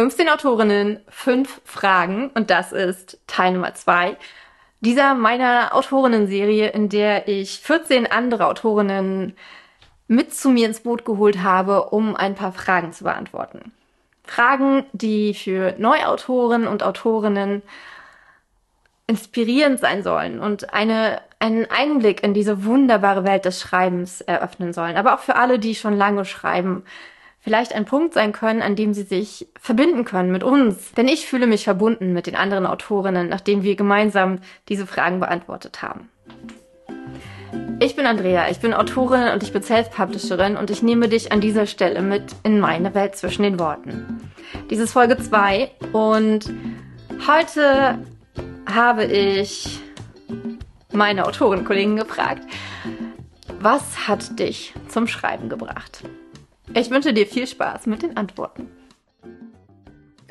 15 Autorinnen, 5 Fragen und das ist Teil Nummer 2 dieser meiner Autorinnen-Serie, in der ich 14 andere Autorinnen mit zu mir ins Boot geholt habe, um ein paar Fragen zu beantworten. Fragen, die für Neuautoren und Autorinnen inspirierend sein sollen und eine, einen Einblick in diese wunderbare Welt des Schreibens eröffnen sollen, aber auch für alle, die schon lange schreiben, vielleicht ein Punkt sein können, an dem sie sich verbinden können mit uns. Denn ich fühle mich verbunden mit den anderen Autorinnen, nachdem wir gemeinsam diese Fragen beantwortet haben. Ich bin Andrea, ich bin Autorin und ich bin Self-Publisherin und ich nehme dich an dieser Stelle mit in meine Welt zwischen den Worten. Dies ist Folge 2 und heute habe ich meine Autorenkollegen gefragt, was hat dich zum Schreiben gebracht? Ich wünsche dir viel Spaß mit den Antworten.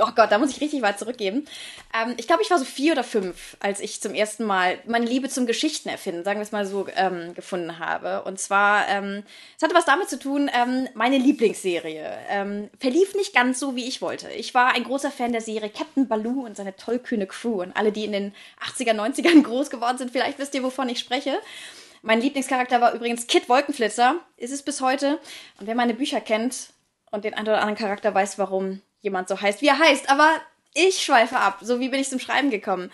Oh Gott, da muss ich richtig weit zurückgeben. Ähm, ich glaube, ich war so vier oder fünf, als ich zum ersten Mal meine Liebe zum Geschichten erfinden, sagen wir es mal so, ähm, gefunden habe. Und zwar, ähm, es hatte was damit zu tun, ähm, meine Lieblingsserie ähm, verlief nicht ganz so, wie ich wollte. Ich war ein großer Fan der Serie Captain Baloo und seine tollkühne Crew. Und alle, die in den 80er, 90ern groß geworden sind, vielleicht wisst ihr, wovon ich spreche. Mein Lieblingscharakter war übrigens Kit Wolkenflitzer, ist es bis heute. Und wer meine Bücher kennt und den einen oder anderen Charakter weiß, warum jemand so heißt, wie er heißt. Aber ich schweife ab. So wie bin ich zum Schreiben gekommen.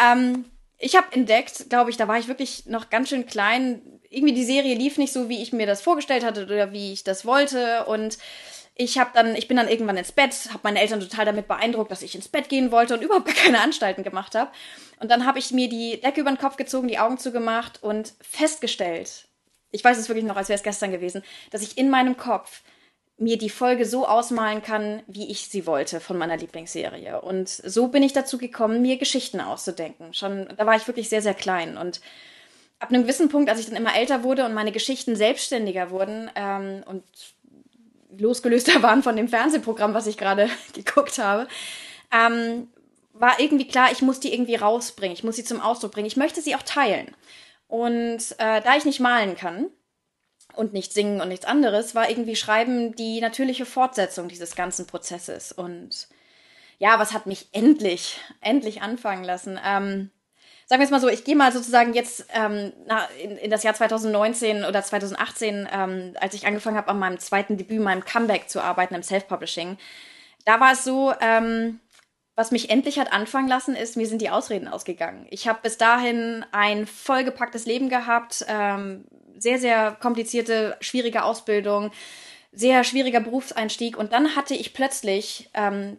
Ähm, ich habe entdeckt, glaube ich, da war ich wirklich noch ganz schön klein. Irgendwie die Serie lief nicht so, wie ich mir das vorgestellt hatte oder wie ich das wollte. Und ich habe dann, ich bin dann irgendwann ins Bett, habe meine Eltern total damit beeindruckt, dass ich ins Bett gehen wollte und überhaupt keine Anstalten gemacht habe. Und dann habe ich mir die Decke über den Kopf gezogen, die Augen zugemacht und festgestellt, ich weiß es wirklich noch, als wäre es gestern gewesen, dass ich in meinem Kopf mir die Folge so ausmalen kann, wie ich sie wollte von meiner Lieblingsserie. Und so bin ich dazu gekommen, mir Geschichten auszudenken. Schon, da war ich wirklich sehr, sehr klein. Und ab einem gewissen Punkt, als ich dann immer älter wurde und meine Geschichten selbstständiger wurden ähm, und losgelöster waren von dem Fernsehprogramm, was ich gerade geguckt habe, ähm, war irgendwie klar, ich muss die irgendwie rausbringen, ich muss sie zum Ausdruck bringen, ich möchte sie auch teilen. Und äh, da ich nicht malen kann und nicht singen und nichts anderes, war irgendwie Schreiben die natürliche Fortsetzung dieses ganzen Prozesses. Und ja, was hat mich endlich, endlich anfangen lassen? Ähm, sagen wir es mal so, ich gehe mal sozusagen jetzt ähm, in, in, das Jahr 2019 oder 2018, ähm, als ich angefangen habe, an meinem zweiten Debüt, meinem Comeback zu arbeiten im Self-Publishing. Da war es so, ähm, was mich endlich hat anfangen lassen, ist, mir sind die Ausreden ausgegangen. Ich habe bis dahin ein vollgepacktes Leben gehabt, ähm, sehr, sehr komplizierte, schwierige Ausbildung, sehr schwieriger Berufseinstieg und dann hatte ich plötzlich ähm,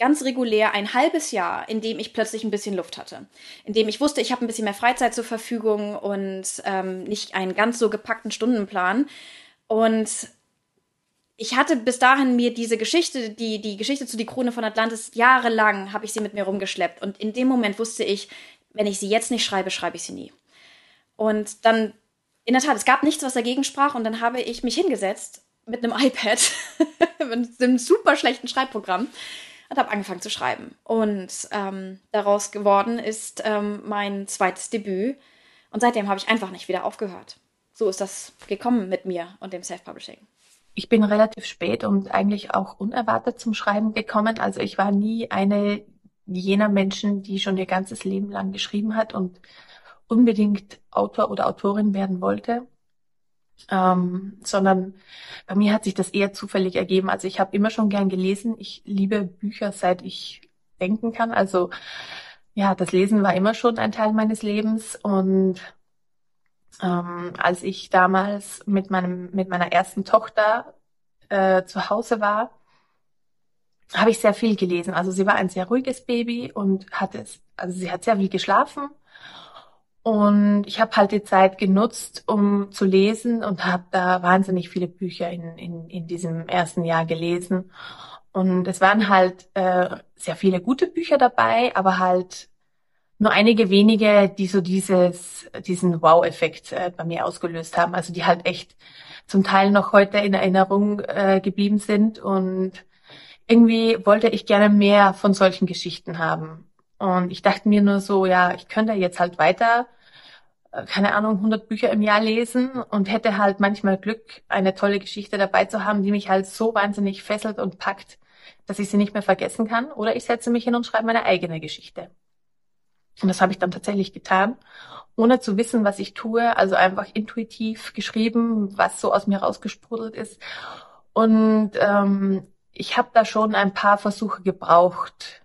ganz regulär ein halbes Jahr, in dem ich plötzlich ein bisschen Luft hatte. In dem ich wusste, ich habe ein bisschen mehr Freizeit zur Verfügung und ähm, nicht einen ganz so gepackten Stundenplan. Und ich hatte bis dahin mir diese Geschichte, die, die Geschichte zu Die Krone von Atlantis, jahrelang habe ich sie mit mir rumgeschleppt. Und in dem Moment wusste ich, wenn ich sie jetzt nicht schreibe, schreibe ich sie nie. Und dann, in der Tat, es gab nichts, was dagegen sprach. Und dann habe ich mich hingesetzt mit einem iPad, mit einem super schlechten Schreibprogramm und habe angefangen zu schreiben. Und ähm, daraus geworden ist ähm, mein zweites Debüt. Und seitdem habe ich einfach nicht wieder aufgehört. So ist das gekommen mit mir und dem Self-Publishing. Ich bin relativ spät und eigentlich auch unerwartet zum Schreiben gekommen. Also ich war nie eine jener Menschen, die schon ihr ganzes Leben lang geschrieben hat und unbedingt Autor oder Autorin werden wollte ähm, sondern bei mir hat sich das eher zufällig ergeben. Also ich habe immer schon gern gelesen. Ich liebe Bücher, seit ich denken kann. Also ja, das Lesen war immer schon ein Teil meines Lebens und ähm, als ich damals mit meinem mit meiner ersten Tochter äh, zu Hause war, habe ich sehr viel gelesen. Also sie war ein sehr ruhiges Baby und hat es, also sie hat sehr viel geschlafen und ich habe halt die Zeit genutzt, um zu lesen und habe da wahnsinnig viele Bücher in, in, in diesem ersten Jahr gelesen. Und es waren halt äh, sehr viele gute Bücher dabei, aber halt nur einige wenige, die so dieses, diesen Wow-Effekt äh, bei mir ausgelöst haben. Also die halt echt zum Teil noch heute in Erinnerung äh, geblieben sind. Und irgendwie wollte ich gerne mehr von solchen Geschichten haben. Und ich dachte mir nur so, ja, ich könnte jetzt halt weiter, äh, keine Ahnung, 100 Bücher im Jahr lesen und hätte halt manchmal Glück, eine tolle Geschichte dabei zu haben, die mich halt so wahnsinnig fesselt und packt, dass ich sie nicht mehr vergessen kann, oder ich setze mich hin und schreibe meine eigene Geschichte. Und das habe ich dann tatsächlich getan, ohne zu wissen, was ich tue, also einfach intuitiv geschrieben, was so aus mir rausgesprudelt ist. Und ähm, ich habe da schon ein paar Versuche gebraucht,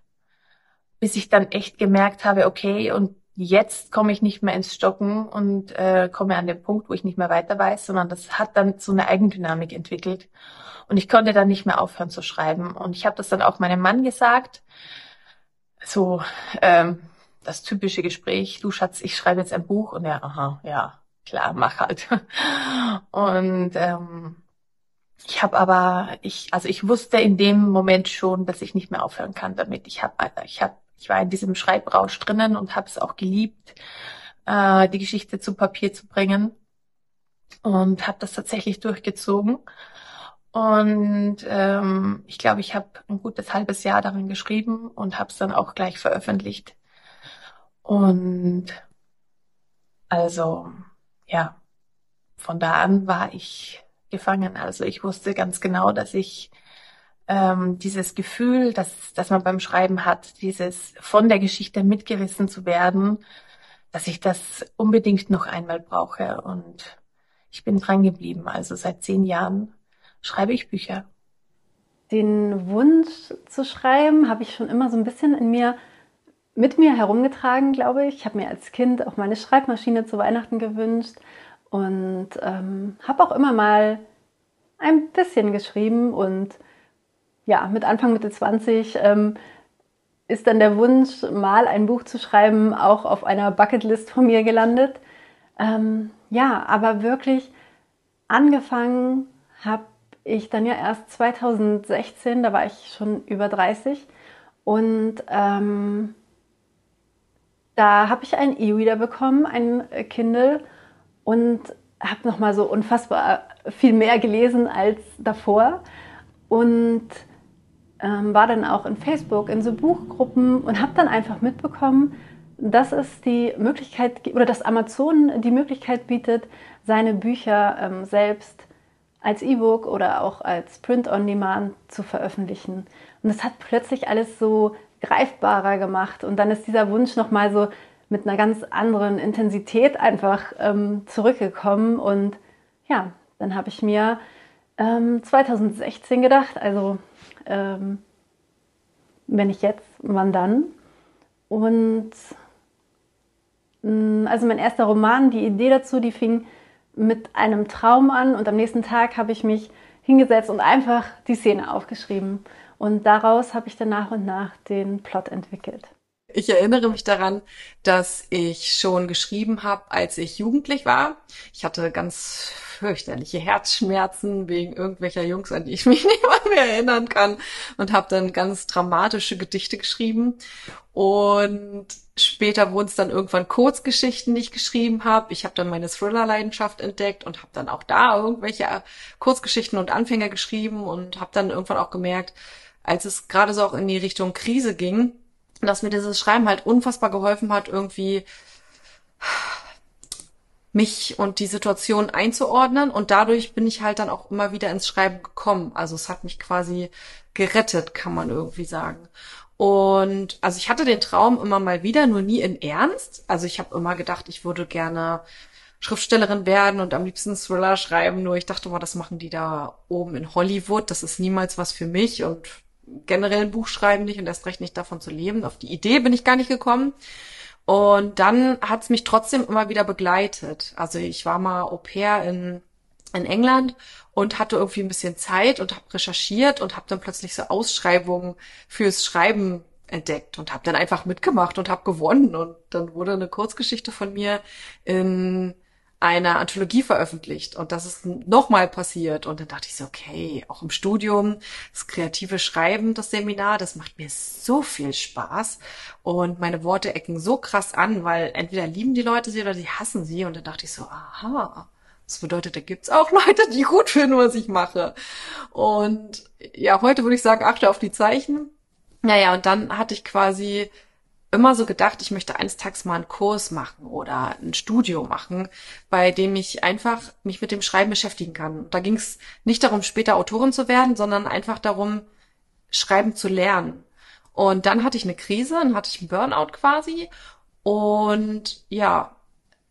bis ich dann echt gemerkt habe, okay, und jetzt komme ich nicht mehr ins Stocken und äh, komme an den Punkt, wo ich nicht mehr weiter weiß, sondern das hat dann so eine Eigendynamik entwickelt. Und ich konnte dann nicht mehr aufhören zu schreiben. Und ich habe das dann auch meinem Mann gesagt. So, ähm, das typische Gespräch, du Schatz, ich schreibe jetzt ein Buch und er, aha, ja, klar, mach halt. Und ähm, ich habe aber, ich, also ich wusste in dem Moment schon, dass ich nicht mehr aufhören kann damit. Ich habe, ich habe, ich war in diesem Schreibrausch drinnen und habe es auch geliebt, äh, die Geschichte zu Papier zu bringen und habe das tatsächlich durchgezogen. Und ähm, ich glaube, ich habe ein gutes halbes Jahr daran geschrieben und habe es dann auch gleich veröffentlicht. Und also ja, von da an war ich gefangen. Also ich wusste ganz genau, dass ich ähm, dieses Gefühl, dass, dass man beim Schreiben hat, dieses von der Geschichte mitgerissen zu werden, dass ich das unbedingt noch einmal brauche. Und ich bin dran geblieben. Also seit zehn Jahren schreibe ich Bücher. Den Wunsch zu schreiben habe ich schon immer so ein bisschen in mir mit mir herumgetragen, glaube ich. Ich habe mir als Kind auch meine Schreibmaschine zu Weihnachten gewünscht und ähm, habe auch immer mal ein bisschen geschrieben und ja, mit Anfang Mitte 20 ähm, ist dann der Wunsch, mal ein Buch zu schreiben, auch auf einer Bucketlist von mir gelandet. Ähm, ja, aber wirklich angefangen habe ich dann ja erst 2016, da war ich schon über 30 und ähm, da habe ich einen E-Reader bekommen, ein Kindle und habe noch mal so unfassbar viel mehr gelesen als davor und ähm, war dann auch in Facebook in so Buchgruppen und habe dann einfach mitbekommen, dass es die Möglichkeit oder dass Amazon die Möglichkeit bietet, seine Bücher ähm, selbst als E-Book oder auch als Print on Demand zu veröffentlichen. Und das hat plötzlich alles so greifbarer gemacht und dann ist dieser Wunsch noch mal so mit einer ganz anderen Intensität einfach ähm, zurückgekommen. Und ja, dann habe ich mir ähm, 2016 gedacht, also ähm, wenn ich jetzt, wann dann? Und mh, mm, also mein erster Roman, die Idee dazu, die fing mit einem Traum an und am nächsten Tag habe ich mich hingesetzt und einfach die Szene aufgeschrieben. Und daraus habe ich dann nach und nach den Plot entwickelt. Ich erinnere mich daran, dass ich schon geschrieben habe, als ich jugendlich war. Ich hatte ganz fürchterliche Herzschmerzen wegen irgendwelcher Jungs, an die ich mich nicht mehr erinnern kann und habe dann ganz dramatische Gedichte geschrieben. Und später wurden es dann irgendwann Kurzgeschichten, die ich geschrieben habe. Ich habe dann meine Thriller-Leidenschaft entdeckt und habe dann auch da irgendwelche Kurzgeschichten und Anfänger geschrieben und habe dann irgendwann auch gemerkt, als es gerade so auch in die Richtung Krise ging, dass mir dieses Schreiben halt unfassbar geholfen hat, irgendwie mich und die Situation einzuordnen und dadurch bin ich halt dann auch immer wieder ins Schreiben gekommen. Also es hat mich quasi gerettet, kann man irgendwie sagen. Und also ich hatte den Traum immer mal wieder, nur nie in Ernst. Also ich habe immer gedacht, ich würde gerne Schriftstellerin werden und am liebsten Thriller schreiben. Nur ich dachte mal, das machen die da oben in Hollywood. Das ist niemals was für mich und generell ein Buch schreiben nicht und erst recht nicht davon zu leben. Auf die Idee bin ich gar nicht gekommen. Und dann hat es mich trotzdem immer wieder begleitet. Also ich war mal Au pair in, in England und hatte irgendwie ein bisschen Zeit und habe recherchiert und habe dann plötzlich so Ausschreibungen fürs Schreiben entdeckt und habe dann einfach mitgemacht und habe gewonnen und dann wurde eine Kurzgeschichte von mir in einer Anthologie veröffentlicht und das ist nochmal passiert und dann dachte ich so, okay, auch im Studium, das kreative Schreiben, das Seminar, das macht mir so viel Spaß und meine Worte ecken so krass an, weil entweder lieben die Leute sie oder sie hassen sie und dann dachte ich so, aha, das bedeutet, da gibt's auch Leute, die gut finden, was ich mache. Und ja, heute würde ich sagen, achte auf die Zeichen. Naja, und dann hatte ich quasi immer so gedacht, ich möchte eines Tages mal einen Kurs machen oder ein Studio machen, bei dem ich einfach mich mit dem Schreiben beschäftigen kann. Da ging es nicht darum, später Autorin zu werden, sondern einfach darum, schreiben zu lernen. Und dann hatte ich eine Krise, dann hatte ich einen Burnout quasi. Und ja,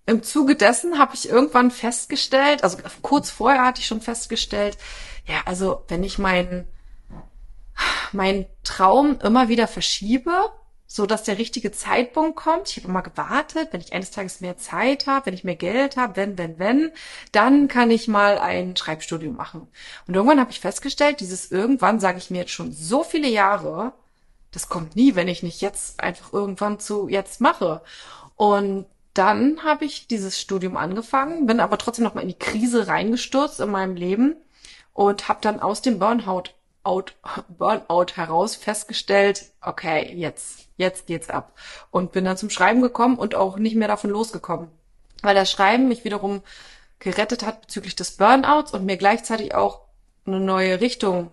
im Zuge dessen habe ich irgendwann festgestellt, also kurz vorher hatte ich schon festgestellt, ja, also wenn ich meinen mein Traum immer wieder verschiebe, so dass der richtige Zeitpunkt kommt. Ich habe immer gewartet, wenn ich eines Tages mehr Zeit habe, wenn ich mehr Geld habe, wenn, wenn, wenn, dann kann ich mal ein Schreibstudium machen. Und irgendwann habe ich festgestellt, dieses irgendwann sage ich mir jetzt schon so viele Jahre, das kommt nie, wenn ich nicht jetzt einfach irgendwann zu jetzt mache. Und dann habe ich dieses Studium angefangen, bin aber trotzdem noch mal in die Krise reingestürzt in meinem Leben und habe dann aus dem Burnout out, Burnout heraus festgestellt, okay, jetzt, jetzt geht's ab. Und bin dann zum Schreiben gekommen und auch nicht mehr davon losgekommen. Weil das Schreiben mich wiederum gerettet hat bezüglich des Burnouts und mir gleichzeitig auch eine neue Richtung.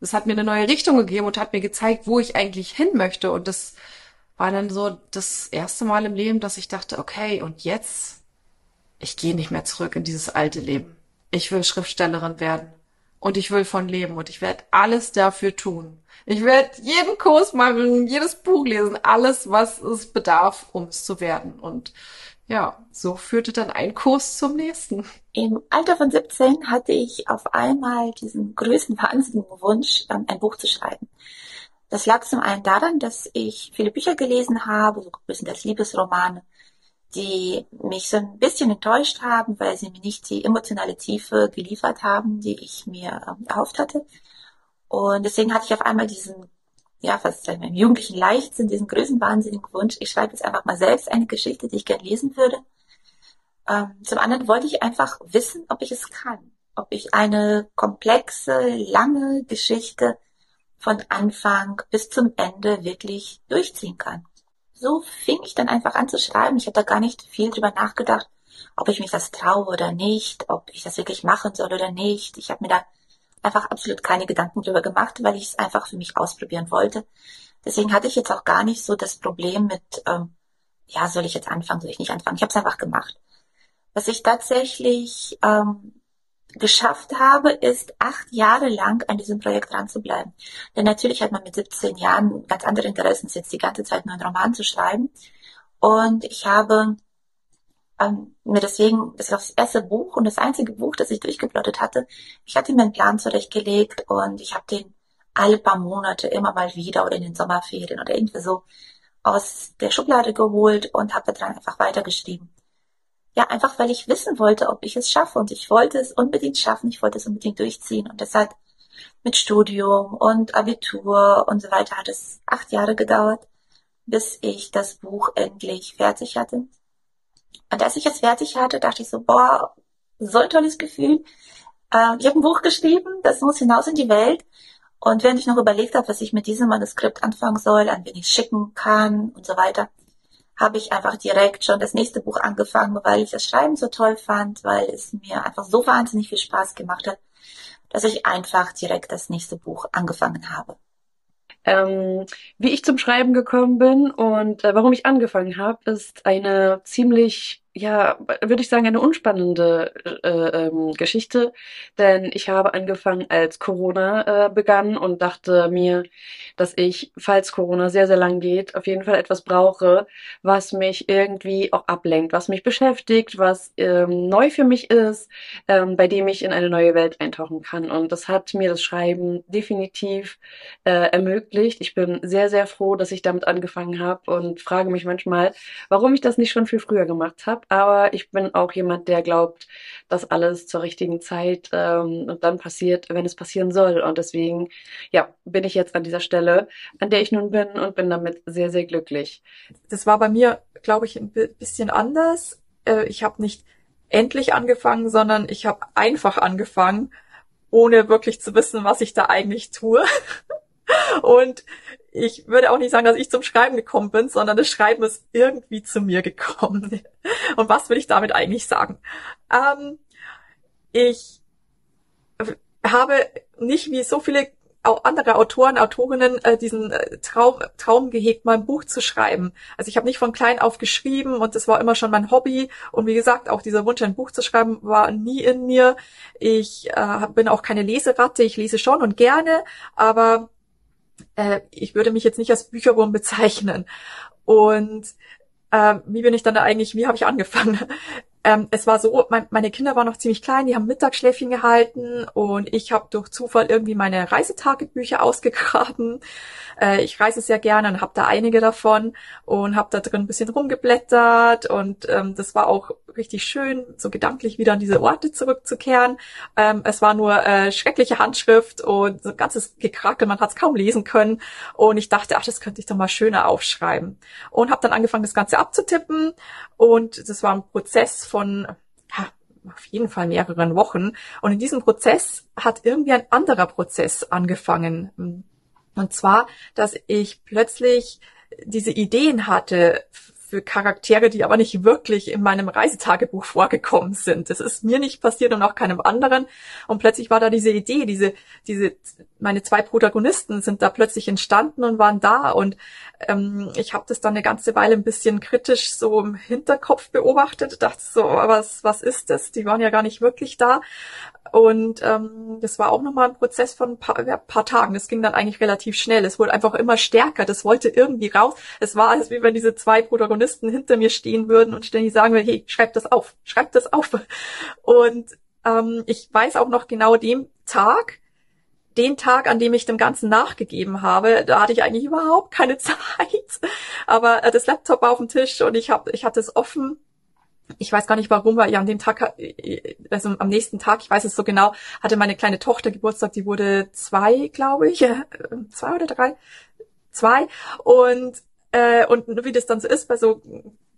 Das hat mir eine neue Richtung gegeben und hat mir gezeigt, wo ich eigentlich hin möchte. Und das war dann so das erste Mal im Leben, dass ich dachte, okay, und jetzt, ich gehe nicht mehr zurück in dieses alte Leben. Ich will Schriftstellerin werden und ich will von leben und ich werde alles dafür tun. Ich werde jeden Kurs machen, jedes Buch lesen, alles, was es bedarf, um es zu werden. Und ja, so führte dann ein Kurs zum nächsten. Im Alter von 17 hatte ich auf einmal diesen größten wahnsinnigen Wunsch, ähm, ein Buch zu schreiben. Das lag zum einen daran, dass ich viele Bücher gelesen habe, so ein bisschen das Liebesromane, die mich so ein bisschen enttäuscht haben, weil sie mir nicht die emotionale Tiefe geliefert haben, die ich mir ähm, erhofft hatte. Und deswegen hatte ich auf einmal diesen, ja, fast wir, im jugendlichen Leichtsinn, diesen größenwahnsinnigen Wunsch, ich schreibe jetzt einfach mal selbst eine Geschichte, die ich gern lesen würde. Ähm, zum anderen wollte ich einfach wissen, ob ich es kann, ob ich eine komplexe, lange Geschichte von Anfang bis zum Ende wirklich durchziehen kann so fing ich dann einfach an zu schreiben. Ich habe da gar nicht viel drüber nachgedacht, ob ich mich das traue oder nicht, ob ich das wirklich machen soll oder nicht. Ich habe mir da einfach absolut keine Gedanken drüber gemacht, weil ich es einfach für mich ausprobieren wollte. Deswegen hatte ich jetzt auch gar nicht so das Problem mit, ähm, ja, soll ich jetzt anfangen, soll ich nicht anfangen. Ich habe es einfach gemacht. Was ich tatsächlich ähm, geschafft habe, ist acht Jahre lang an diesem Projekt dran zu bleiben. Denn natürlich hat man mit 17 Jahren ganz andere Interessen, jetzt die ganze Zeit nur einen Roman zu schreiben. Und ich habe ähm, mir deswegen, das war das erste Buch und das einzige Buch, das ich durchgeplottet hatte. Ich hatte mir einen Plan zurechtgelegt und ich habe den alle paar Monate immer mal wieder oder in den Sommerferien oder irgendwie so aus der Schublade geholt und habe daran einfach weitergeschrieben. Ja, einfach weil ich wissen wollte, ob ich es schaffe. Und ich wollte es unbedingt schaffen, ich wollte es unbedingt durchziehen. Und deshalb mit Studium und Abitur und so weiter hat es acht Jahre gedauert, bis ich das Buch endlich fertig hatte. Und als ich es fertig hatte, dachte ich so, boah, so ein tolles Gefühl. Äh, ich habe ein Buch geschrieben, das muss hinaus in die Welt. Und während ich noch überlegt habe, was ich mit diesem Manuskript anfangen soll, an wen ich schicken kann und so weiter, habe ich einfach direkt schon das nächste Buch angefangen, weil ich das Schreiben so toll fand, weil es mir einfach so wahnsinnig viel Spaß gemacht hat, dass ich einfach direkt das nächste Buch angefangen habe. Ähm, wie ich zum Schreiben gekommen bin und äh, warum ich angefangen habe, ist eine ziemlich ja, würde ich sagen, eine unspannende äh, ähm, Geschichte, denn ich habe angefangen, als Corona äh, begann und dachte mir, dass ich, falls Corona sehr, sehr lang geht, auf jeden Fall etwas brauche, was mich irgendwie auch ablenkt, was mich beschäftigt, was ähm, neu für mich ist, ähm, bei dem ich in eine neue Welt eintauchen kann. Und das hat mir das Schreiben definitiv äh, ermöglicht. Ich bin sehr, sehr froh, dass ich damit angefangen habe und frage mich manchmal, warum ich das nicht schon viel früher gemacht habe aber ich bin auch jemand, der glaubt, dass alles zur richtigen Zeit ähm, und dann passiert, wenn es passieren soll. Und deswegen, ja, bin ich jetzt an dieser Stelle, an der ich nun bin und bin damit sehr, sehr glücklich. Das war bei mir, glaube ich, ein bisschen anders. Äh, ich habe nicht endlich angefangen, sondern ich habe einfach angefangen, ohne wirklich zu wissen, was ich da eigentlich tue. Und ich würde auch nicht sagen, dass ich zum Schreiben gekommen bin, sondern das Schreiben ist irgendwie zu mir gekommen. Und was will ich damit eigentlich sagen? Ähm, ich habe nicht wie so viele andere Autoren, Autorinnen äh, diesen äh, Traum, Traum gehegt, mal ein Buch zu schreiben. Also ich habe nicht von klein auf geschrieben und das war immer schon mein Hobby. Und wie gesagt, auch dieser Wunsch, ein Buch zu schreiben, war nie in mir. Ich äh, bin auch keine Leseratte, ich lese schon und gerne, aber äh, ich würde mich jetzt nicht als Bücherwurm bezeichnen. Und äh, wie bin ich dann da eigentlich, wie habe ich angefangen? Ähm, es war so, mein, meine Kinder waren noch ziemlich klein, die haben Mittagsschläfchen gehalten und ich habe durch Zufall irgendwie meine Reisetagebücher ausgegraben äh, ich reise sehr gerne und habe da einige davon und habe da drin ein bisschen rumgeblättert und ähm, das war auch richtig schön, so gedanklich wieder an diese Orte zurückzukehren. Ähm, es war nur äh, schreckliche Handschrift und so ein ganzes Gekrakel, man hat es kaum lesen können. Und ich dachte, ach, das könnte ich doch mal schöner aufschreiben. Und habe dann angefangen, das Ganze abzutippen. Und das war ein Prozess von ja, auf jeden Fall mehreren Wochen. Und in diesem Prozess hat irgendwie ein anderer Prozess angefangen. Und zwar, dass ich plötzlich diese Ideen hatte für Charaktere, die aber nicht wirklich in meinem Reisetagebuch vorgekommen sind. Das ist mir nicht passiert und auch keinem anderen. Und plötzlich war da diese Idee, diese, diese, meine zwei Protagonisten sind da plötzlich entstanden und waren da. Und ähm, ich habe das dann eine ganze Weile ein bisschen kritisch so im Hinterkopf beobachtet, dachte so, was, was ist das? Die waren ja gar nicht wirklich da. Und ähm, das war auch nochmal ein Prozess von ein paar, ja, paar Tagen. Das ging dann eigentlich relativ schnell. Es wurde einfach immer stärker. Das wollte irgendwie raus. Es war alles wie wenn diese zwei Protagonisten hinter mir stehen würden und ständig sagen würden, hey, schreib das auf, schreib das auf. Und ähm, ich weiß auch noch genau den Tag, den Tag, an dem ich dem Ganzen nachgegeben habe, da hatte ich eigentlich überhaupt keine Zeit. Aber äh, das Laptop war auf dem Tisch und ich habe, ich hatte es offen ich weiß gar nicht warum, weil ja an dem Tag, also am nächsten Tag, ich weiß es so genau, hatte meine kleine Tochter Geburtstag, die wurde zwei, glaube ich, äh, zwei oder drei, zwei und äh, und wie das dann so ist bei so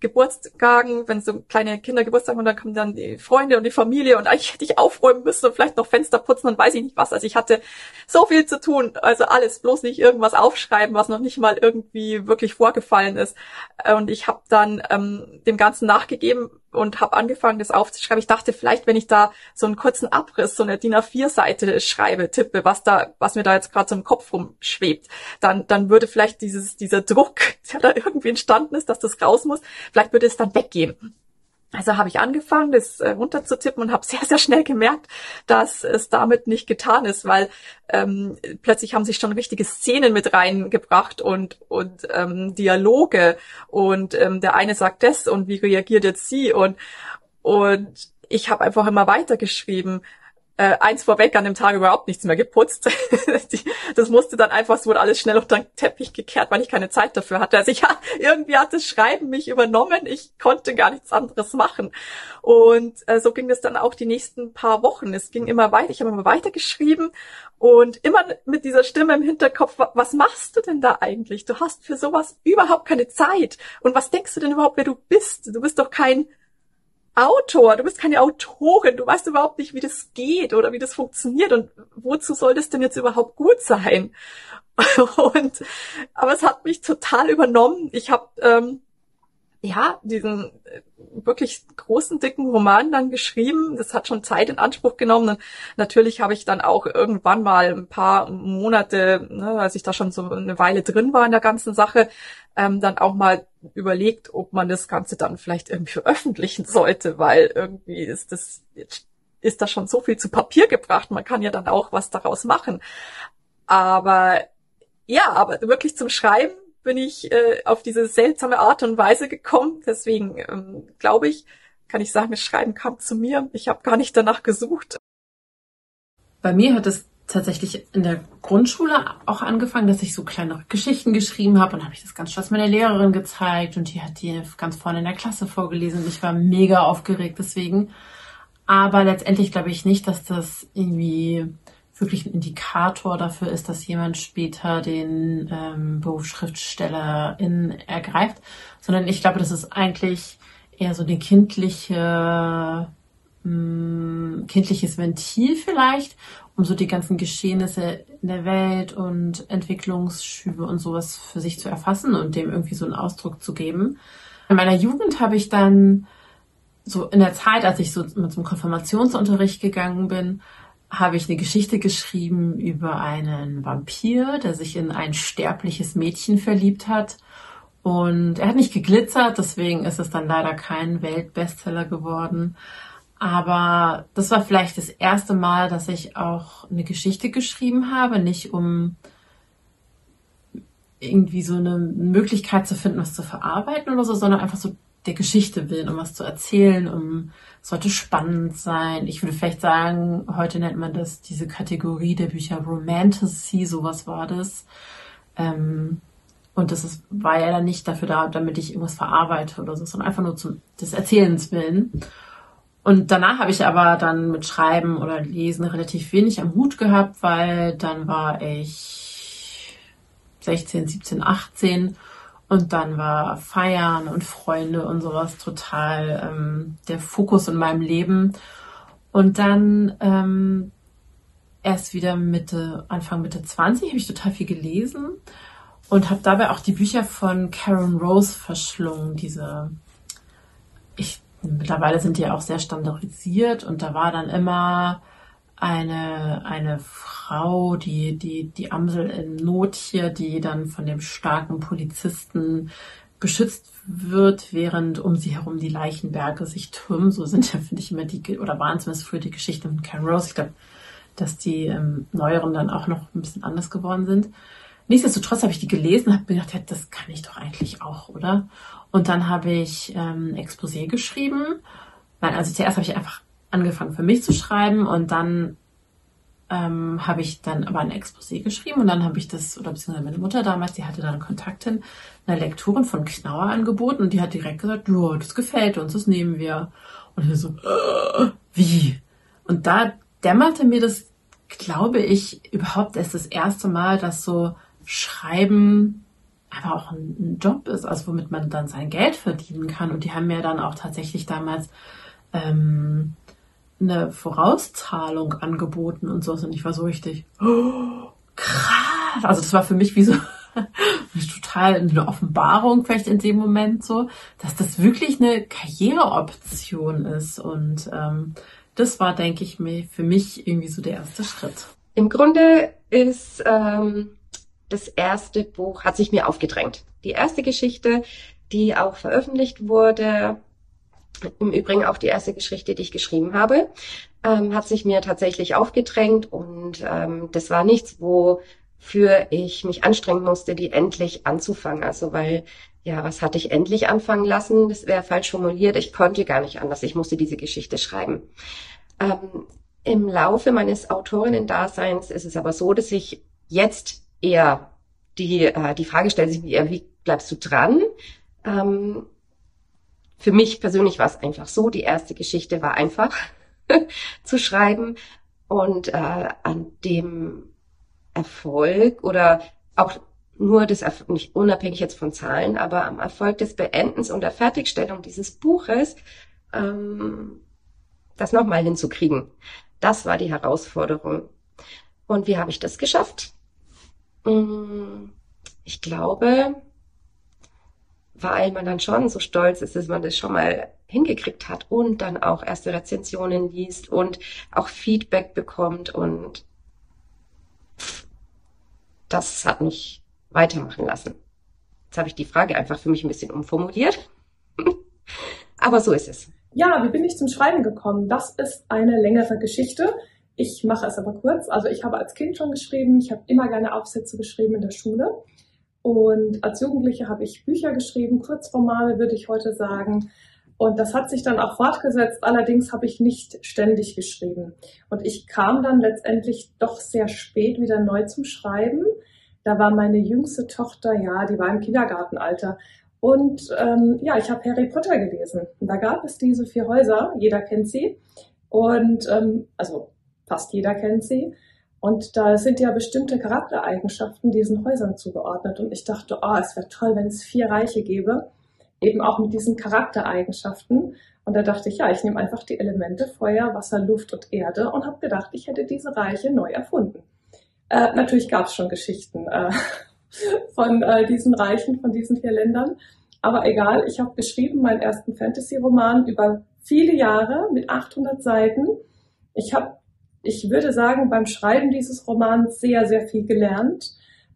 Geburtstagen, wenn so kleine Kinder Geburtstag haben, dann kommen dann die Freunde und die Familie und eigentlich hätte ich aufräumen müssen und vielleicht noch Fenster putzen und weiß ich nicht was. Also ich hatte so viel zu tun, also alles, bloß nicht irgendwas aufschreiben, was noch nicht mal irgendwie wirklich vorgefallen ist. Und ich habe dann ähm, dem Ganzen nachgegeben und habe angefangen, das aufzuschreiben. Ich dachte, vielleicht, wenn ich da so einen kurzen Abriss, so eine DIN A4-Seite schreibe, tippe, was da, was mir da jetzt gerade so im Kopf rumschwebt, dann, dann würde vielleicht dieses, dieser Druck, der da irgendwie entstanden ist, dass das raus muss, vielleicht würde es dann weggehen. Also habe ich angefangen, das äh, runterzutippen und habe sehr, sehr schnell gemerkt, dass es damit nicht getan ist, weil ähm, plötzlich haben sich schon richtige Szenen mit reingebracht und, und ähm, Dialoge. Und ähm, der eine sagt das und wie reagiert jetzt sie? Und, und ich habe einfach immer weitergeschrieben äh, eins vorweg, an dem Tag überhaupt nichts mehr geputzt. Das musste dann einfach, es wurde alles schnell unter den Teppich gekehrt, weil ich keine Zeit dafür hatte. Also ich, irgendwie hat das Schreiben mich übernommen. Ich konnte gar nichts anderes machen. Und äh, so ging es dann auch die nächsten paar Wochen. Es ging immer weiter. Ich habe immer weiter geschrieben und immer mit dieser Stimme im Hinterkopf, was machst du denn da eigentlich? Du hast für sowas überhaupt keine Zeit. Und was denkst du denn überhaupt, wer du bist? Du bist doch kein Autor, du bist keine Autorin, du weißt überhaupt nicht, wie das geht oder wie das funktioniert und wozu soll das denn jetzt überhaupt gut sein? Und aber es hat mich total übernommen. Ich habe ähm, ja diesen äh, wirklich großen dicken Roman dann geschrieben. Das hat schon Zeit in Anspruch genommen. Und natürlich habe ich dann auch irgendwann mal ein paar Monate, ne, als ich da schon so eine Weile drin war in der ganzen Sache, ähm, dann auch mal überlegt, ob man das Ganze dann vielleicht irgendwie veröffentlichen sollte, weil irgendwie ist das ist da schon so viel zu Papier gebracht. Man kann ja dann auch was daraus machen. Aber ja, aber wirklich zum Schreiben bin ich äh, auf diese seltsame Art und Weise gekommen. Deswegen ähm, glaube ich, kann ich sagen, das Schreiben kam zu mir. Ich habe gar nicht danach gesucht. Bei mir hat es tatsächlich in der Grundschule auch angefangen, dass ich so kleine Geschichten geschrieben habe und habe ich das ganz stolz meiner Lehrerin gezeigt und die hat die ganz vorne in der Klasse vorgelesen und ich war mega aufgeregt deswegen. Aber letztendlich glaube ich nicht, dass das irgendwie wirklich ein Indikator dafür ist, dass jemand später den ähm, Beruf Schriftstellerin ergreift, sondern ich glaube, das ist eigentlich eher so eine kindliche mh, mm, kindliches Ventil vielleicht um so die ganzen Geschehnisse in der Welt und Entwicklungsschübe und sowas für sich zu erfassen und dem irgendwie so einen Ausdruck zu geben. In meiner Jugend habe ich dann so in der Zeit, als ich so mit zum Konfirmationsunterricht gegangen bin, habe ich eine Geschichte geschrieben über einen Vampir, der sich in ein sterbliches Mädchen verliebt hat. Und er hat nicht geglitzert, deswegen ist es dann leider kein Weltbestseller geworden. Aber das war vielleicht das erste Mal, dass ich auch eine Geschichte geschrieben habe, nicht um irgendwie so eine Möglichkeit zu finden, was zu verarbeiten oder so, sondern einfach so der Geschichte willen, um was zu erzählen, um sollte spannend sein. Ich würde vielleicht sagen, heute nennt man das diese Kategorie der Bücher Romantasy, sowas war das. Ähm, und das ist, war ja dann nicht dafür da, damit ich irgendwas verarbeite oder so, sondern einfach nur zum des Erzählens willen. Und danach habe ich aber dann mit Schreiben oder Lesen relativ wenig am Hut gehabt, weil dann war ich 16, 17, 18 und dann war Feiern und Freunde und sowas total ähm, der Fokus in meinem Leben. Und dann ähm, erst wieder Mitte, Anfang Mitte 20 habe ich total viel gelesen und habe dabei auch die Bücher von Karen Rose verschlungen, diese ich mittlerweile sind die auch sehr standardisiert und da war dann immer eine eine Frau, die die die Amsel in Not hier, die dann von dem starken Polizisten beschützt wird, während um sie herum die Leichenberge sich türmen. So sind ja, finde ich, immer die, oder waren zumindest früher die Geschichten von Karen Rose. Ich glaube, dass die ähm, neueren dann auch noch ein bisschen anders geworden sind. Nichtsdestotrotz habe ich die gelesen und habe mir gedacht, ja, das kann ich doch eigentlich auch, oder? Und dann habe ich ähm, Exposé geschrieben. Nein, also zuerst habe ich einfach angefangen für mich zu schreiben und dann ähm, habe ich dann aber ein Exposé geschrieben und dann habe ich das, oder beziehungsweise meine Mutter damals, die hatte dann Kontakt hin, eine Lektorin von Knauer angeboten und die hat direkt gesagt, ja, das gefällt uns, das nehmen wir. Und ich so, äh, wie? Und da dämmerte mir das, glaube ich, überhaupt erst das erste Mal, dass so Schreiben aber auch ein, Job ist, also womit man dann sein Geld verdienen kann. Und die haben mir dann auch tatsächlich damals ähm, eine Vorauszahlung angeboten und so. Und ich war so richtig, oh, krass. Also das war für mich wie so total eine Offenbarung vielleicht in dem Moment so, dass das wirklich eine Karriereoption ist. Und ähm, das war, denke ich mir, für mich irgendwie so der erste Schritt. Im Grunde ist ähm, das erste Buch, hat sich mir aufgedrängt. Die erste Geschichte, die auch veröffentlicht wurde, im Übrigen auch die erste Geschichte, die ich geschrieben habe, ähm, hat sich mir tatsächlich aufgedrängt und ähm, das war nichts, wofür ich mich anstrengen musste, die endlich anzufangen. Also weil, ja, was hatte ich endlich anfangen lassen? Das wäre falsch formuliert. Ich konnte gar nicht anders. Ich musste diese Geschichte schreiben. Ähm, Im Laufe meines Autorinnen-Daseins ist es aber so, dass ich jetzt eher die, äh, die Frage stellt sich wie bleibst du dran? Ähm, für mich persönlich war es einfach so, die erste Geschichte war einfach zu schreiben und äh, an dem Erfolg oder auch nur das, nicht unabhängig jetzt von Zahlen, aber am Erfolg des Beendens und der Fertigstellung dieses Buches, ähm, das nochmal hinzukriegen. Das war die Herausforderung. Und wie habe ich das geschafft? Mm, ich glaube, weil man dann schon so stolz ist, dass man das schon mal hingekriegt hat und dann auch erste Rezensionen liest und auch Feedback bekommt und das hat mich weitermachen lassen. Jetzt habe ich die Frage einfach für mich ein bisschen umformuliert. Aber so ist es. Ja, wie bin ich zum Schreiben gekommen? Das ist eine längere Geschichte. Ich mache es aber kurz. Also ich habe als Kind schon geschrieben. Ich habe immer gerne Aufsätze geschrieben in der Schule. Und als Jugendliche habe ich Bücher geschrieben, Kurzromane würde ich heute sagen. Und das hat sich dann auch fortgesetzt. Allerdings habe ich nicht ständig geschrieben. Und ich kam dann letztendlich doch sehr spät wieder neu zum Schreiben. Da war meine jüngste Tochter, ja, die war im Kindergartenalter. Und ähm, ja, ich habe Harry Potter gelesen. Und da gab es diese vier Häuser, jeder kennt sie. Und ähm, also fast jeder kennt sie. Und da sind ja bestimmte Charaktereigenschaften diesen Häusern zugeordnet. Und ich dachte, oh, es wäre toll, wenn es vier Reiche gäbe, eben auch mit diesen Charaktereigenschaften. Und da dachte ich, ja, ich nehme einfach die Elemente Feuer, Wasser, Luft und Erde und habe gedacht, ich hätte diese Reiche neu erfunden. Äh, natürlich gab es schon Geschichten äh, von äh, diesen Reichen, von diesen vier Ländern. Aber egal, ich habe geschrieben meinen ersten Fantasy-Roman über viele Jahre mit 800 Seiten. Ich habe ich würde sagen, beim Schreiben dieses Romans sehr, sehr viel gelernt.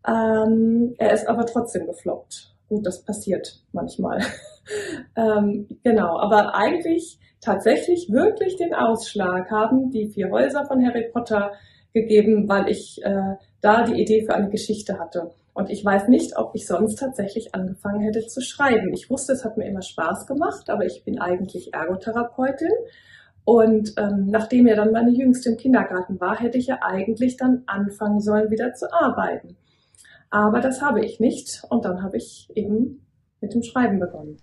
Ähm, er ist aber trotzdem gefloppt. Gut, das passiert manchmal. ähm, genau, aber eigentlich tatsächlich wirklich den Ausschlag haben die vier Häuser von Harry Potter gegeben, weil ich äh, da die Idee für eine Geschichte hatte. Und ich weiß nicht, ob ich sonst tatsächlich angefangen hätte zu schreiben. Ich wusste, es hat mir immer Spaß gemacht, aber ich bin eigentlich Ergotherapeutin. Und ähm, nachdem ja dann meine Jüngste im Kindergarten war, hätte ich ja eigentlich dann anfangen sollen, wieder zu arbeiten. Aber das habe ich nicht. Und dann habe ich eben mit dem Schreiben begonnen.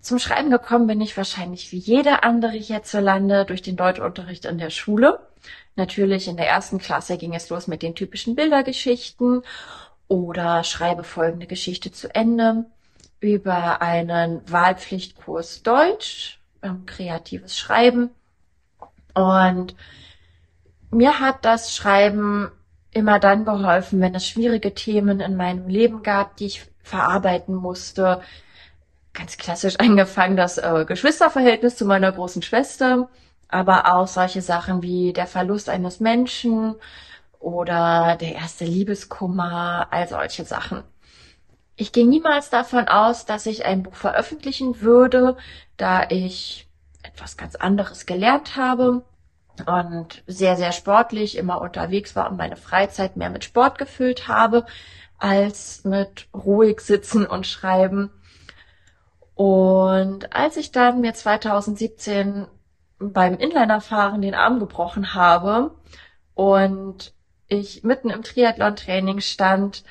Zum Schreiben gekommen bin ich wahrscheinlich wie jeder andere hierzulande durch den Deutschunterricht in der Schule. Natürlich in der ersten Klasse ging es los mit den typischen Bildergeschichten oder schreibe folgende Geschichte zu Ende über einen Wahlpflichtkurs Deutsch, ähm, kreatives Schreiben. Und mir hat das Schreiben immer dann geholfen, wenn es schwierige Themen in meinem Leben gab, die ich verarbeiten musste, ganz klassisch angefangen das äh, Geschwisterverhältnis zu meiner großen Schwester, aber auch solche Sachen wie der Verlust eines Menschen oder der erste Liebeskummer, all solche Sachen. Ich ging niemals davon aus, dass ich ein Buch veröffentlichen würde, da ich etwas ganz anderes gelernt habe und sehr, sehr sportlich immer unterwegs war und meine Freizeit mehr mit Sport gefüllt habe als mit ruhig sitzen und schreiben. Und als ich dann mir 2017 beim Inlinerfahren den Arm gebrochen habe und ich mitten im Triathlon-Training stand,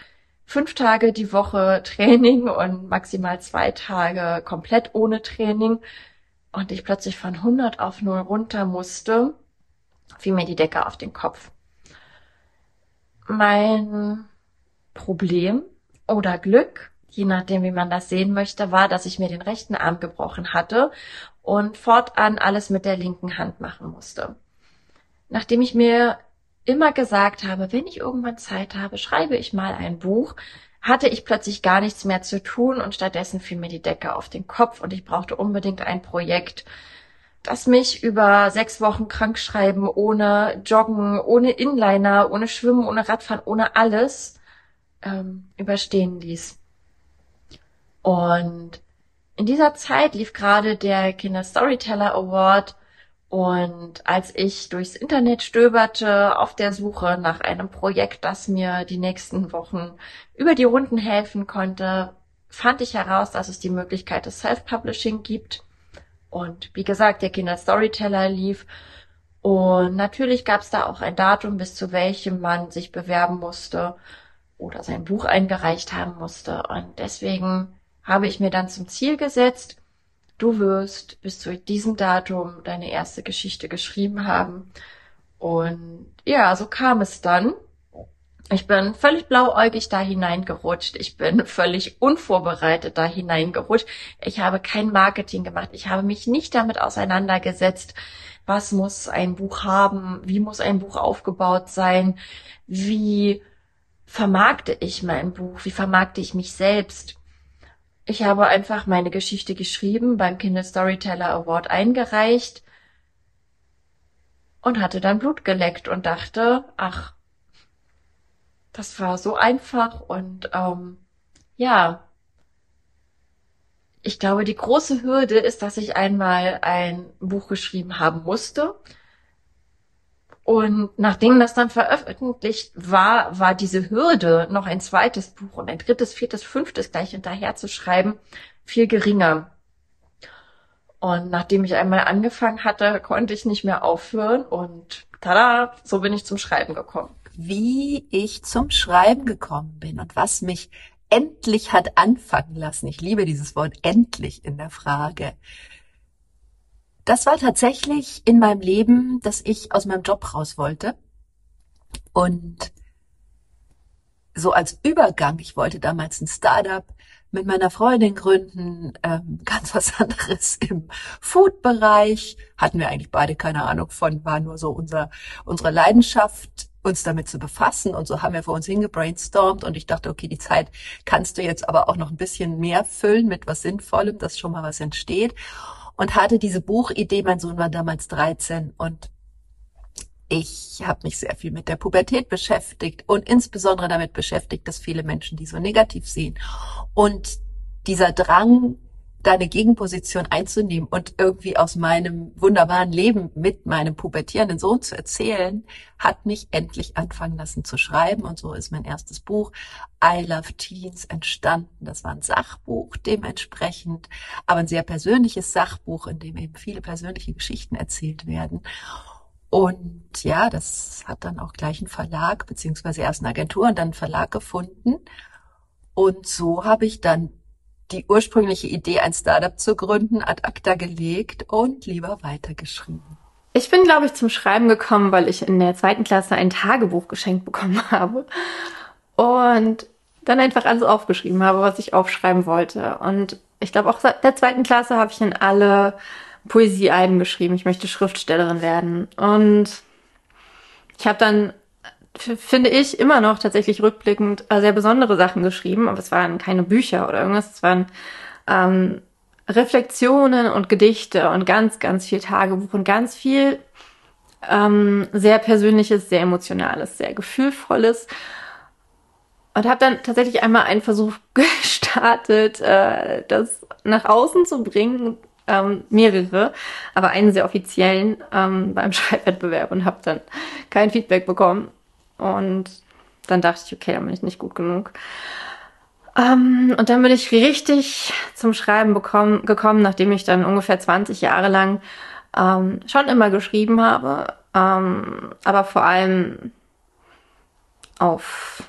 fünf Tage die Woche Training und maximal zwei Tage komplett ohne Training und ich plötzlich von 100 auf 0 runter musste, fiel mir die Decke auf den Kopf. Mein Problem oder Glück je nachdem, wie man das sehen möchte, war, dass ich mir den rechten Arm gebrochen hatte und fortan alles mit der linken Hand machen musste. Nachdem ich mir immer gesagt habe, wenn ich irgendwann Zeit habe, schreibe ich mal ein Buch, hatte ich plötzlich gar nichts mehr zu tun und stattdessen fiel mir die Decke auf den Kopf und ich brauchte unbedingt ein Projekt, das mich über sechs Wochen krank schreiben, ohne Joggen, ohne Inliner, ohne Schwimmen, ohne Radfahren, ohne alles ähm, überstehen ließ. Und in dieser Zeit lief gerade der Kinder Storyteller Award und als ich durchs Internet stöberte auf der Suche nach einem Projekt, das mir die nächsten Wochen über die Runden helfen konnte, fand ich heraus, dass es die Möglichkeit des Self-Publishing gibt. Und wie gesagt, der Kinder Storyteller lief. Und natürlich gab es da auch ein Datum, bis zu welchem man sich bewerben musste oder sein Buch eingereicht haben musste. Und deswegen habe ich mir dann zum Ziel gesetzt, du wirst bis zu diesem Datum deine erste Geschichte geschrieben haben. Und ja, so kam es dann. Ich bin völlig blauäugig da hineingerutscht. Ich bin völlig unvorbereitet da hineingerutscht. Ich habe kein Marketing gemacht. Ich habe mich nicht damit auseinandergesetzt, was muss ein Buch haben, wie muss ein Buch aufgebaut sein, wie vermarkte ich mein Buch, wie vermarkte ich mich selbst. Ich habe einfach meine Geschichte geschrieben, beim Kindle Storyteller Award eingereicht und hatte dann Blut geleckt und dachte, ach, das war so einfach und ähm, ja, ich glaube, die große Hürde ist, dass ich einmal ein Buch geschrieben haben musste und nachdem das dann veröffentlicht war, war diese Hürde, noch ein zweites Buch und ein drittes, viertes, fünftes gleich hinterher zu schreiben, viel geringer. Und nachdem ich einmal angefangen hatte, konnte ich nicht mehr aufhören und tada, so bin ich zum Schreiben gekommen. Wie ich zum Schreiben gekommen bin und was mich endlich hat anfangen lassen. Ich liebe dieses Wort endlich in der Frage. Das war tatsächlich in meinem Leben, dass ich aus meinem Job raus wollte. Und so als Übergang, ich wollte damals ein Startup mit meiner Freundin gründen, ähm, ganz was anderes im Food-Bereich. Hatten wir eigentlich beide keine Ahnung von, war nur so unser, unsere Leidenschaft, uns damit zu befassen. Und so haben wir vor uns hingebrainstormt und ich dachte, okay, die Zeit kannst du jetzt aber auch noch ein bisschen mehr füllen mit was Sinnvollem, dass schon mal was entsteht und hatte diese Buchidee. Mein Sohn war damals 13 und ich habe mich sehr viel mit der Pubertät beschäftigt und insbesondere damit beschäftigt, dass viele Menschen die so negativ sehen. Und dieser Drang, deine Gegenposition einzunehmen und irgendwie aus meinem wunderbaren Leben mit meinem pubertierenden Sohn zu erzählen, hat mich endlich anfangen lassen zu schreiben. Und so ist mein erstes Buch I Love Teens entstanden. Das war ein Sachbuch dementsprechend, aber ein sehr persönliches Sachbuch, in dem eben viele persönliche Geschichten erzählt werden. Und ja, das hat dann auch gleich einen Verlag, beziehungsweise erst eine Agentur und dann einen Verlag gefunden. Und so habe ich dann die ursprüngliche Idee, ein Startup zu gründen, ad acta gelegt und lieber weitergeschrieben. Ich bin, glaube ich, zum Schreiben gekommen, weil ich in der zweiten Klasse ein Tagebuch geschenkt bekommen habe und dann einfach alles aufgeschrieben habe, was ich aufschreiben wollte. Und ich glaube, auch seit der zweiten Klasse habe ich in alle Poesiealben geschrieben. Ich möchte Schriftstellerin werden. Und ich habe dann finde ich, immer noch tatsächlich rückblickend äh, sehr besondere Sachen geschrieben, aber es waren keine Bücher oder irgendwas, es waren ähm, Reflexionen und Gedichte und ganz, ganz viel Tagebuch und ganz viel ähm, sehr Persönliches, sehr Emotionales, sehr Gefühlvolles. Und habe dann tatsächlich einmal einen Versuch gestartet, äh, das nach außen zu bringen, ähm, mehrere, aber einen sehr offiziellen ähm, beim Schreibwettbewerb und habe dann kein Feedback bekommen. Und dann dachte ich, okay, dann bin ich nicht gut genug. Ähm, und dann bin ich richtig zum Schreiben bekommen, gekommen, nachdem ich dann ungefähr 20 Jahre lang ähm, schon immer geschrieben habe, ähm, aber vor allem auf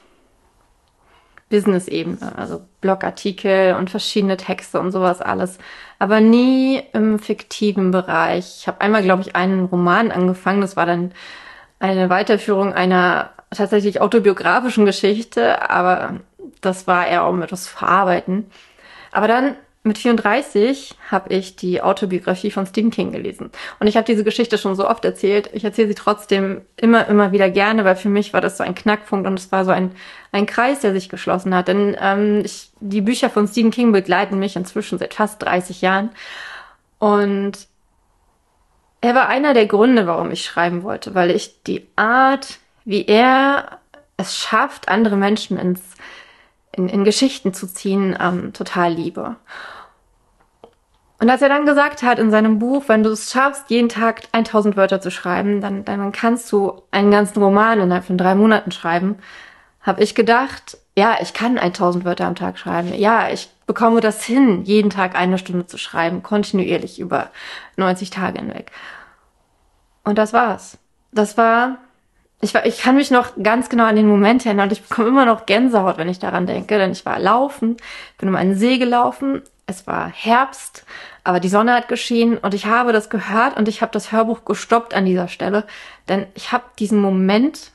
Business-Ebene, also Blogartikel und verschiedene Texte und sowas alles, aber nie im fiktiven Bereich. Ich habe einmal, glaube ich, einen Roman angefangen, das war dann eine Weiterführung einer tatsächlich autobiografischen Geschichte, aber das war eher um etwas verarbeiten. Aber dann mit 34 habe ich die Autobiografie von Stephen King gelesen. Und ich habe diese Geschichte schon so oft erzählt. Ich erzähle sie trotzdem immer, immer wieder gerne, weil für mich war das so ein Knackpunkt und es war so ein, ein Kreis, der sich geschlossen hat. Denn ähm, ich, die Bücher von Stephen King begleiten mich inzwischen seit fast 30 Jahren. Und er war einer der Gründe, warum ich schreiben wollte, weil ich die Art, wie er es schafft, andere Menschen ins, in, in Geschichten zu ziehen, ähm, total liebe. Und als er dann gesagt hat in seinem Buch, wenn du es schaffst, jeden Tag 1000 Wörter zu schreiben, dann, dann kannst du einen ganzen Roman innerhalb von drei Monaten schreiben, habe ich gedacht, ja, ich kann 1000 Wörter am Tag schreiben. Ja, ich bekomme das hin, jeden Tag eine Stunde zu schreiben, kontinuierlich über 90 Tage hinweg. Und das war's. Das war ich, war, ich kann mich noch ganz genau an den Moment erinnern und ich bekomme immer noch Gänsehaut, wenn ich daran denke, denn ich war laufen, bin um einen See gelaufen, es war Herbst, aber die Sonne hat geschienen und ich habe das gehört und ich habe das Hörbuch gestoppt an dieser Stelle, denn ich habe diesen Moment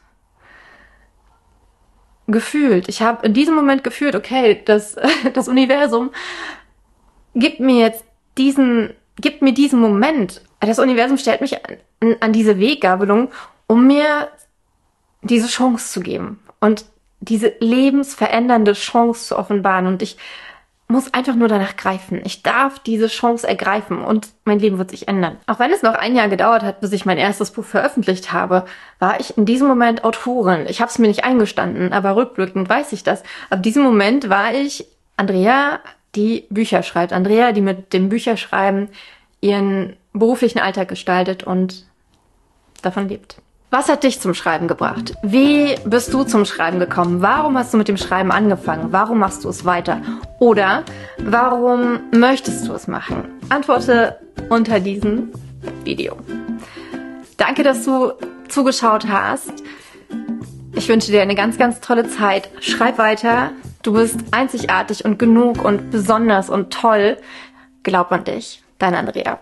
gefühlt. Ich habe in diesem Moment gefühlt, okay, das, das Universum gibt mir jetzt diesen, gibt mir diesen Moment. Das Universum stellt mich an, an diese Weggabelung, um mir diese Chance zu geben und diese lebensverändernde Chance zu offenbaren. Und ich muss einfach nur danach greifen. Ich darf diese Chance ergreifen und mein Leben wird sich ändern. Auch wenn es noch ein Jahr gedauert hat, bis ich mein erstes Buch veröffentlicht habe, war ich in diesem Moment Autorin. Ich habe es mir nicht eingestanden, aber rückblickend weiß ich das. Ab diesem Moment war ich Andrea, die Bücher schreibt. Andrea, die mit dem Bücherschreiben ihren beruflichen Alltag gestaltet und davon lebt. Was hat dich zum Schreiben gebracht? Wie bist du zum Schreiben gekommen? Warum hast du mit dem Schreiben angefangen? Warum machst du es weiter? Oder warum möchtest du es machen? Antworte unter diesem Video. Danke, dass du zugeschaut hast. Ich wünsche dir eine ganz, ganz tolle Zeit. Schreib weiter. Du bist einzigartig und genug und besonders und toll. Glaub an dich. Dein Andrea.